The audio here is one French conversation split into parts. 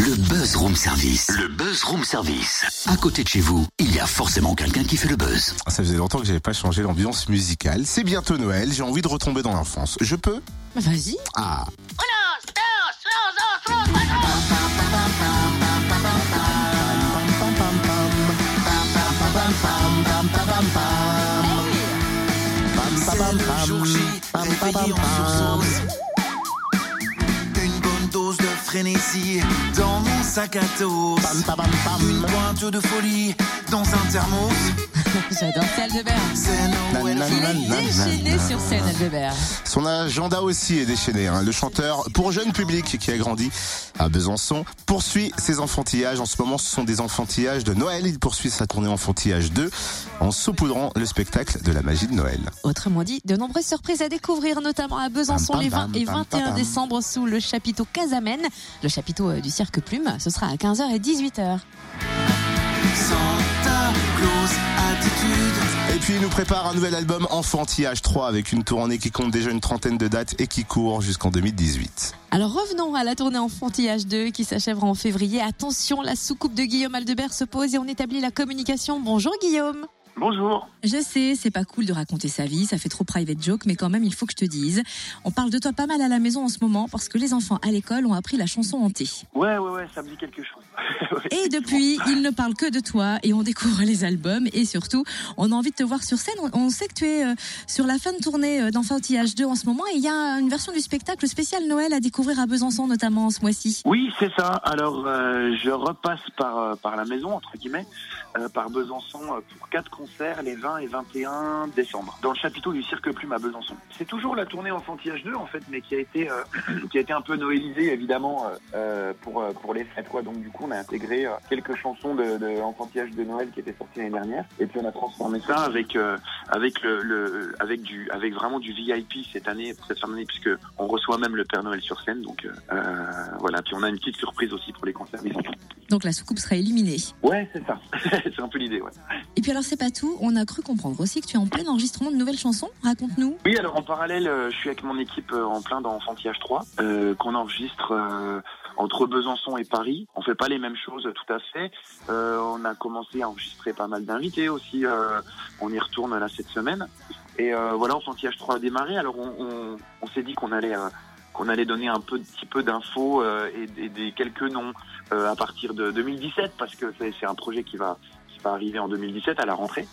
Le buzz room service. Le buzz room service. À côté de chez vous, il y a forcément quelqu'un qui fait le buzz. Ça faisait longtemps que j'avais pas changé l'ambiance musicale. C'est bientôt Noël, j'ai envie de retomber dans l'enfance. Je peux? Vas-y. Ah, C'est le jour J, réveillé en sursaut. Frénésie. Dans sac à dos. Une pointe de folie dans un thermos. J'adore c'est Aldebert. C'est Noël. Il est déchaîné sur scène, Aldebert. son agenda aussi est déchaîné. hein. Le chanteur pour jeune public qui a grandi à Besançon poursuit ses enfantillages. En ce moment, ce sont des enfantillages de Noël. Il poursuit sa tournée enfantillage 2 en saupoudrant le spectacle de la magie de Noël. Autrement dit, de nombreuses surprises à découvrir, notamment à Besançon les pam, 20 et pam, 21 pam. décembre sous le chapiteau Casamène, le chapiteau euh, du Cirque Plume. Ce sera à 15h et 18h. Santa Claus attitude. Et puis il nous prépare un nouvel album Enfantillage 3 avec une tournée qui compte déjà une trentaine de dates et qui court jusqu'en 2018. Alors revenons à la tournée Enfantillage 2 qui s'achèvera en février. Attention, la soucoupe de Guillaume Aldebert se pose et on établit la communication. Bonjour Guillaume. Bonjour. Je sais, c'est pas cool de raconter sa vie, ça fait trop private joke, mais quand même, il faut que je te dise. On parle de toi pas mal à la maison en ce moment parce que les enfants à l'école ont appris la chanson hantée. Ouais, ouais, ouais, ça me dit quelque chose. Ouais, Et depuis, ils ne parlent que de toi et on découvre les albums et surtout, on a envie de te voir sur scène. On- sait que tu es euh, sur la fin de tournée euh, d'Enfantillage 2 en ce moment et il y a une version du spectacle spécial Noël à découvrir à Besançon notamment ce mois-ci. Oui, c'est ça. Alors, euh, je repasse par, par la maison, entre guillemets, par Besançon pour quatre concerts les 20 et 21 décembre, dans le chapiteau du Cirque Plume à Besançon. C'est toujours la tournée Enfantillage 2, en fait, mais qui a été, euh, qui a été un peu noélisée, évidemment, euh, euh, pour, euh, pour les fêtes, quoi. Donc, du coup, on a intégré euh, quelques chansons de, de Enfantillage de Noël qui étaient sorties l'année dernière, et puis on a transformé ça avec, euh, avec le, le avec du avec vraiment du VIP cette année pour cette fin d'année puisque on reçoit même le Père Noël sur scène donc voilà puis on a une petite surprise aussi pour les concerts. Donc la soucoupe sera éliminée. Ouais c'est ça c'est un peu l'idée ouais. Et puis alors c'est pas tout, on a cru comprendre aussi que tu es en plein enregistrement de nouvelles chansons. Raconte-nous. Oui alors en parallèle euh, je suis avec mon équipe euh, en plein dans Enfantillage 3 euh, qu'on enregistre entre Besançon et Paris. On fait pas les mêmes choses tout à fait. On a commencé à enregistrer pas mal d'invités aussi. on y retourne là cette semaine. Et voilà, Enfantillage 3 a démarré. Alors on, on, on s'est dit qu'on allait qu'on allait donner un petit peu d'infos euh, et, des quelques noms euh, à partir de 2017 parce que c'est c'est un projet qui va qui va arriver en 2017 à la rentrée.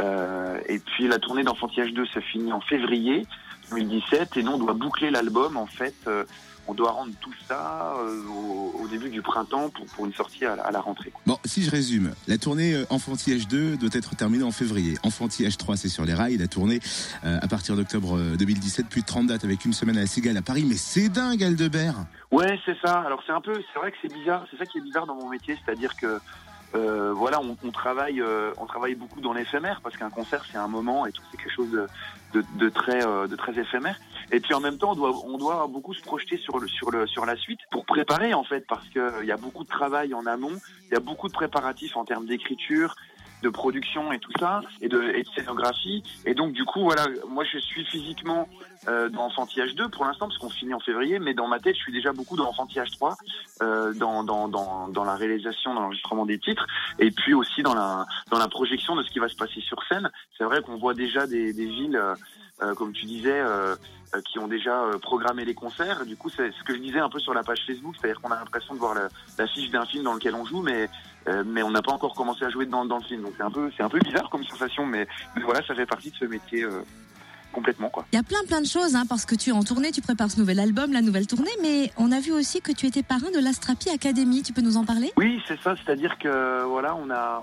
Euh, et puis la tournée d'Enfantillage 2 se finit en février 2017 et nous on doit boucler l'album en fait. euh, on doit rendre tout ça euh, au, au début du printemps pour, pour une sortie à, la- à la rentrée. Bon, si je résume, la tournée euh, Enfantillage 2 doit être terminée en février. Enfantillage 3, c'est sur les rails. La tournée euh, à partir d'octobre euh, 2017, plus de 30 dates avec une semaine à la Cigale à Paris. Mais c'est dingue, Aldebert Ouais, c'est ça. Alors c'est un peu, c'est vrai que c'est bizarre. C'est ça qui est bizarre dans mon métier, c'est-à-dire que euh, voilà, on, on travaille, euh, on travaille beaucoup dans l'éphémère parce qu'un concert c'est un moment et tout, c'est quelque chose de, de, de très, euh, de très éphémère. Et puis en même temps, on doit, on doit beaucoup se projeter sur le, sur le, sur la suite pour préparer en fait, parce que euh, y a beaucoup de travail en amont, il y a beaucoup de préparatifs en termes d'écriture de production et tout ça et de, scénographie. Et donc du coup voilà moi je suis physiquement euh, dans Enfantillage 2 pour l'instant parce qu'on finit en février mais dans ma tête je suis déjà beaucoup dans Enfantillage 3 euh, dans, dans, dans, la réalisation dans l'enregistrement des titres et puis aussi dans la dans la projection de ce qui va se passer sur scène. C'est vrai qu'on voit déjà des, des villes euh, euh, comme tu disais euh, euh, qui ont déjà programmé les concerts du coup c'est ce que je disais un peu sur la page Facebook c'est-à-dire qu'on a l'impression de voir la- l'affiche d'un film dans lequel on joue mais mais on n'a pas encore commencé à jouer dans, dans le film donc c'est un peu c'est un peu bizarre comme sensation mais, mais voilà ça fait partie de ce métier complètement quoi Il y a plein plein de choses hein, parce que tu es en tournée, tu prépares ce nouvel album, la nouvelle tournée, mais on a vu aussi que tu étais parrain de l'Astrapi Academy. Tu peux nous en parler? Oui, c'est ça. C'est-à-dire que voilà, on a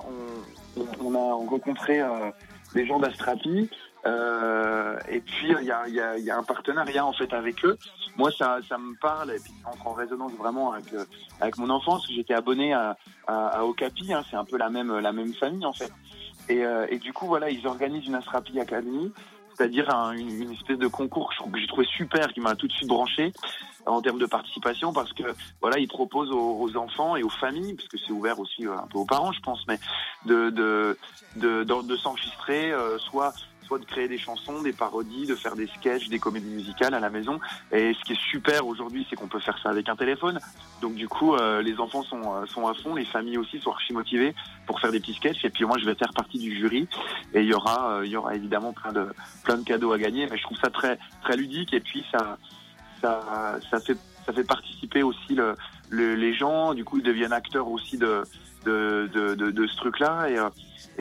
on, on- on a rencontré euh, des gens d'Astrapi. euh, et puis il y a, y, a, y a un partenariat en fait avec eux. Moi, ça, ça me parle et puis entre en résonance vraiment avec euh, avec mon enfance. J'étais abonné à, à, à Okapi. Hein, c'est un peu la même la même famille en fait. Et, euh, et du coup, voilà, ils organisent une Astrapi Academy, c'est-à-dire un- une, une espèce de concours que j'ai trouvé super, qui m'a tout de suite branché en termes de participation, parce que voilà, ils proposent aux, aux enfants et aux familles, parce que c'est ouvert aussi euh, un peu aux parents, je pense, mais de de de, de, de s'enregistrer, euh, soit soit de créer des chansons, des parodies, de faire des sketchs, des comédies musicales à la maison. Et ce qui est super aujourd'hui, c'est qu'on peut faire ça avec un téléphone. Donc du coup, euh, les enfants sont, euh, sont à fond, les familles aussi sont archi motivées pour faire des petits sketchs. Et puis moi, je vais faire partie du jury. Et il y aura, il y aura évidemment plein de, plein de cadeaux à gagner. Mais je trouve ça très, très ludique. Et puis ça, ça, ça fait, ça fait participer aussi le, les gens. Du coup, ils deviennent acteurs aussi de, de, de, de, ce truc-là. Et,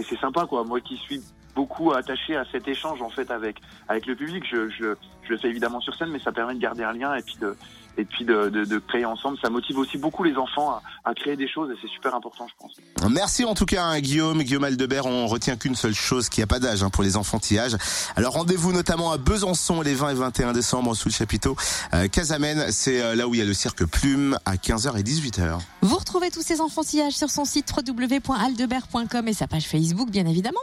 et c'est sympa, quoi. Moi qui suis beaucoup attaché à cet échange en fait avec avec le public. Je, je, je le fais évidemment sur scène, mais ça permet de garder un lien et puis de et puis de, de, de créer ensemble. Ça motive aussi beaucoup les enfants à, à créer des choses et c'est super important, je pense. Merci en tout cas à hein, Guillaume, Guillaume Aldebert. On retient qu'une seule chose, qu'il n'y a pas d'âge hein, pour les enfantillages. Alors rendez-vous notamment à Besançon les 20 et 21 décembre sous le chapiteau. Euh, Casamène, c'est euh, là où il y a le cirque Plume à 15h et 18h. Vous retrouvez tous ces enfantillages sur son site www.aldebert.com et sa page Facebook, bien évidemment.